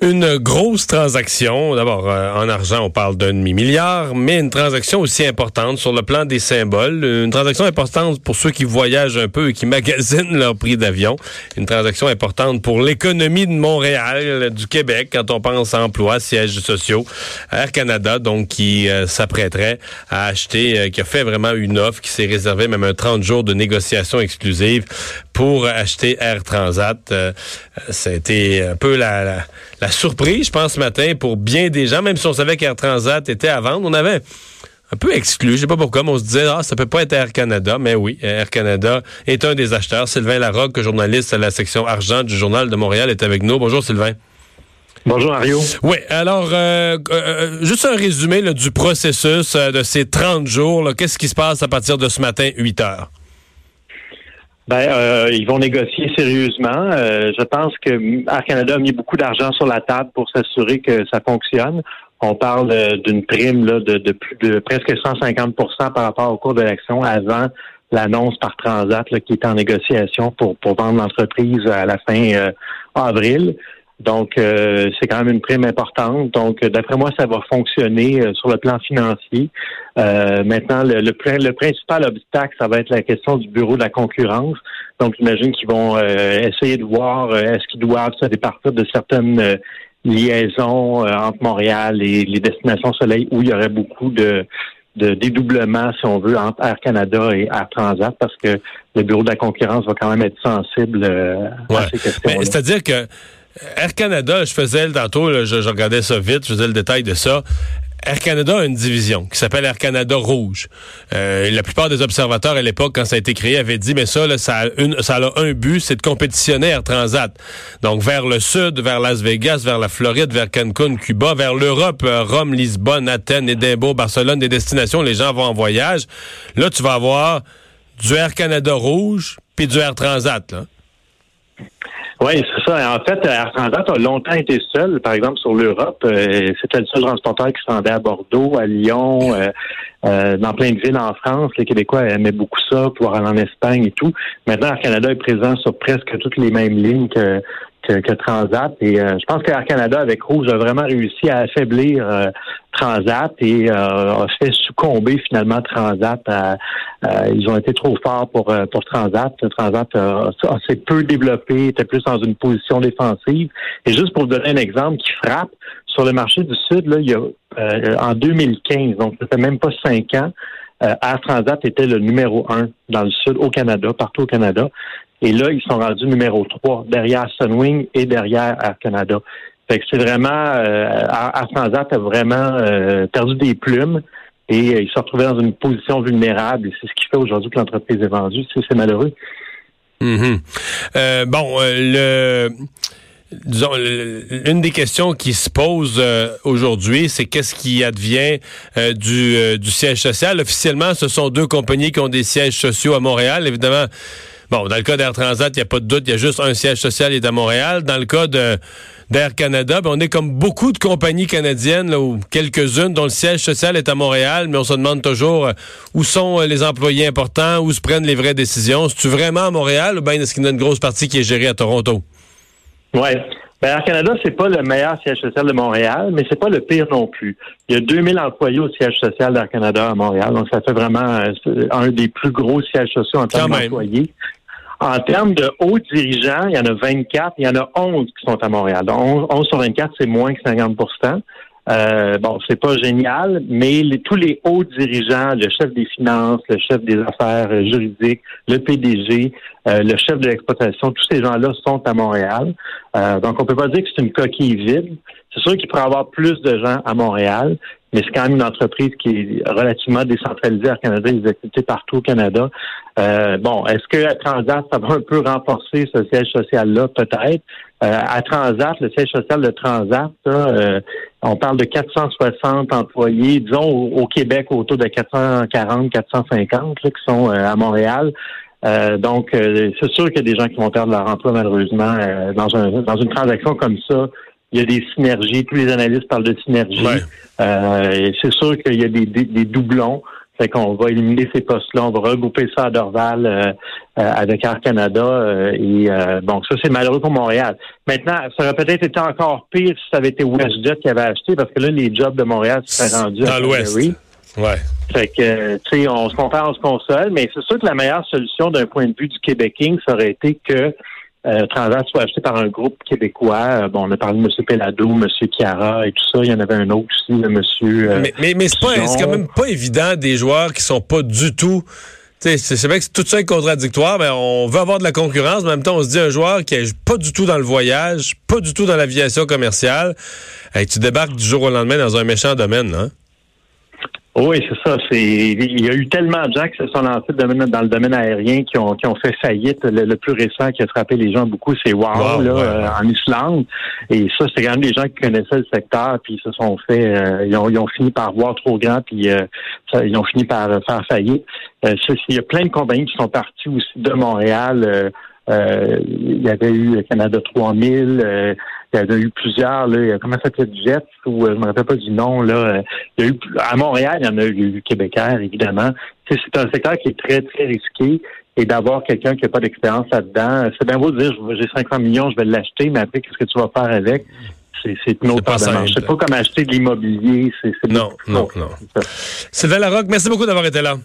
Une grosse transaction. D'abord, euh, en argent, on parle d'un demi-milliard, mais une transaction aussi importante sur le plan des symboles. Une transaction importante pour ceux qui voyagent un peu et qui magasinent leur prix d'avion. Une transaction importante pour l'économie de Montréal, du Québec, quand on pense à emploi, sièges sociaux. Air Canada, donc, qui euh, s'apprêterait à acheter, euh, qui a fait vraiment une offre, qui s'est réservé même un 30 jours de négociation exclusive pour acheter Air Transat. ça a été un peu la la surprise, je pense, ce matin, pour bien des gens, même si on savait qu'Air Transat était à vendre, on avait un peu exclu, je sais pas pourquoi, mais on se disait, ah, ça peut pas être Air Canada, mais oui, Air Canada est un des acheteurs. Sylvain Larocque, journaliste à la section argent du Journal de Montréal, est avec nous. Bonjour, Sylvain. Bonjour Mario. Oui, alors euh, euh, euh, juste un résumé du processus de ces 30 jours. Qu'est-ce qui se passe à partir de ce matin, 8 heures? Ben, euh, ils vont négocier sérieusement. Euh, je pense que Air Canada a mis beaucoup d'argent sur la table pour s'assurer que ça fonctionne. On parle euh, d'une prime là, de, de, plus de presque 150% par rapport au cours de l'action avant l'annonce par Transat qui est en négociation pour, pour vendre l'entreprise à la fin avril. Donc, euh, c'est quand même une prime importante. Donc, d'après moi, ça va fonctionner euh, sur le plan financier. Euh, maintenant, le, le, principal obstacle, ça va être la question du bureau de la concurrence. Donc, j'imagine qu'ils vont essayer de voir est-ce qu'ils doivent se départir de certaines liaisons entre Montréal et les destinations soleil où il y aurait beaucoup de, de dédoublement, si on veut, entre Air Canada et Air Transat, parce que le bureau de la concurrence va quand même être sensible à ces questions. C'est-à-dire que Air Canada, je faisais le tantôt, je, regardais ça vite, je faisais le détail de ça. Air Canada a une division qui s'appelle Air Canada Rouge. Euh, la plupart des observateurs à l'époque, quand ça a été créé, avaient dit, mais ça, ça, a une, ça a un but, c'est de compétitionner Air Transat. Donc vers le sud, vers Las Vegas, vers la Floride, vers Cancun, Cuba, vers l'Europe, euh, Rome, Lisbonne, Athènes, Édimbourg, Barcelone, des destinations, les gens vont en voyage. Là, tu vas avoir du Air Canada Rouge puis du Air Transat. Là. Oui, c'est ça. En fait, Air Transat a longtemps été seul, par exemple, sur l'Europe. Euh, c'était le seul transporteur qui se rendait à Bordeaux, à Lyon, euh, euh, dans plein de villes en France. Les Québécois aimaient beaucoup ça, pouvoir aller en Espagne et tout. Maintenant, Air Canada est présent sur presque toutes les mêmes lignes que, que, Transat. Et euh, je pense qu'Air Canada, avec Rouge, a vraiment réussi à affaiblir euh, Transat et euh, a fait succomber finalement Transat. ils ont été trop forts pour, pour Transat. Transat s'est peu développé, était plus dans une position défensive. Et juste pour vous donner un exemple qui frappe, sur le marché du Sud, là, il y a, en 2015, donc ça fait même pas cinq ans, Air Transat était le numéro un dans le Sud, au Canada, partout au Canada. Et là, ils sont rendus numéro 3, derrière Sunwing et derrière Air Canada. Fait que c'est vraiment euh, Air Transat a vraiment euh, perdu des plumes et euh, il s'est retrouvé dans une position vulnérable. Et c'est ce qui fait aujourd'hui que l'entreprise est vendue. C'est malheureux. Mm-hmm. Euh, bon, le disons, une des questions qui se pose aujourd'hui, c'est qu'est-ce qui advient du, du siège social? Officiellement, ce sont deux compagnies qui ont des sièges sociaux à Montréal. Évidemment, Bon, dans le cas d'Air Transat, il n'y a pas de doute, il y a juste un siège social, il est à Montréal. Dans le cas d'Air Canada, ben, on est comme beaucoup de compagnies canadiennes, là, ou quelques-unes dont le siège social est à Montréal, mais on se demande toujours euh, où sont euh, les employés importants, où se prennent les vraies décisions. C'est-tu vraiment à Montréal ou bien est-ce qu'il y a une grosse partie qui est gérée à Toronto? Oui. Ben, Air Canada, c'est pas le meilleur siège social de Montréal, mais c'est pas le pire non plus. Il y a 2000 employés au siège social d'Air Canada à Montréal, donc ça fait vraiment euh, un des plus gros sièges sociaux en termes d'employés. En termes de hauts dirigeants, il y en a 24, il y en a 11 qui sont à Montréal. Donc 11, sur 24, c'est moins que 50 Euh, bon, c'est pas génial, mais les, tous les hauts dirigeants, le chef des finances, le chef des affaires juridiques, le PDG, euh, le chef de l'exploitation, tous ces gens-là sont à Montréal. Euh, donc, on peut pas dire que c'est une coquille vide. C'est sûr qu'il pourrait avoir plus de gens à Montréal, mais c'est quand même une entreprise qui est relativement décentralisée à Canada, des activités partout au Canada. Euh, bon, est-ce que Transat, ça va un peu renforcer ce siège social-là? Peut-être. Euh, à Transat, le siège social de Transat, euh, on parle de 460 employés, disons au, Québec autour de 440, 450 qui sont à Montréal. donc, c'est sûr qu'il y a des gens qui vont perdre leur emploi malheureusement dans, un, dans une transaction comme ça il y a des synergies. Tous les analystes parlent de synergie. Euh, c'est sûr qu'il y a des, des, doublons. Fait qu'on va éliminer ces postes-là, on va regrouper ça à Dorval euh, euh, avec Air Canada. et bon, ça c'est malheureux pour Montréal. Maintenant, ça aurait peut-être été encore pire si ça avait été WestJet qui avait acheté, parce que là, les jobs de Montréal seraient rendus à l'Ouest. Ouais. Fait que, tu sais, on se compare, on se console, mais c'est sûr que la meilleure solution d'un point de vue du Québec ça aurait été que euh, Transat soit acheté par un groupe québécois. Euh, bon, on a parlé de M. Pelado, M. Chiara et tout ça. Il y en avait un autre aussi, de M. Euh, mais mais, mais c'est pas c'est quand même pas évident des joueurs qui sont pas du tout. C'est vrai que tout ça est contradictoire, mais on veut avoir de la concurrence, mais en même temps, on se dit un joueur qui est pas du tout dans le voyage, pas du tout dans l'aviation commerciale, et tu débarques du jour au lendemain dans un méchant domaine, hein? Oui, c'est ça. C'est il y a eu tellement de gens qui se sont lancés dans le domaine aérien qui ont qui ont fait faillite. Le, plus récent qui a frappé les gens beaucoup, c'est Wow, là, euh, en Islande. Et ça, c'est quand même des gens qui connaissaient le secteur, puis ils se sont fait, euh, ils, ont, ils, ont, fini par voir trop grand, puis euh, ils ont fini par faire faillite. il y a plein de compagnies qui sont parties aussi de Montréal. Il y avait eu Canada 3000. Il y en a eu plusieurs, là. Comment ça s'appelle Jet ou euh, je me rappelle pas du nom, là. Euh, il y a eu, à Montréal, il y en a eu, Québécois, évidemment. C'est un secteur qui est très, très risqué. Et d'avoir quelqu'un qui n'a pas d'expérience là-dedans, c'est bien beau de dire j'ai 50 millions, je vais l'acheter, mais après, qu'est-ce que tu vas faire avec? C'est une autre part de marche. C'est pas comme acheter de l'immobilier. Non, non, non. Sylvain Larocque, merci beaucoup d'avoir été là.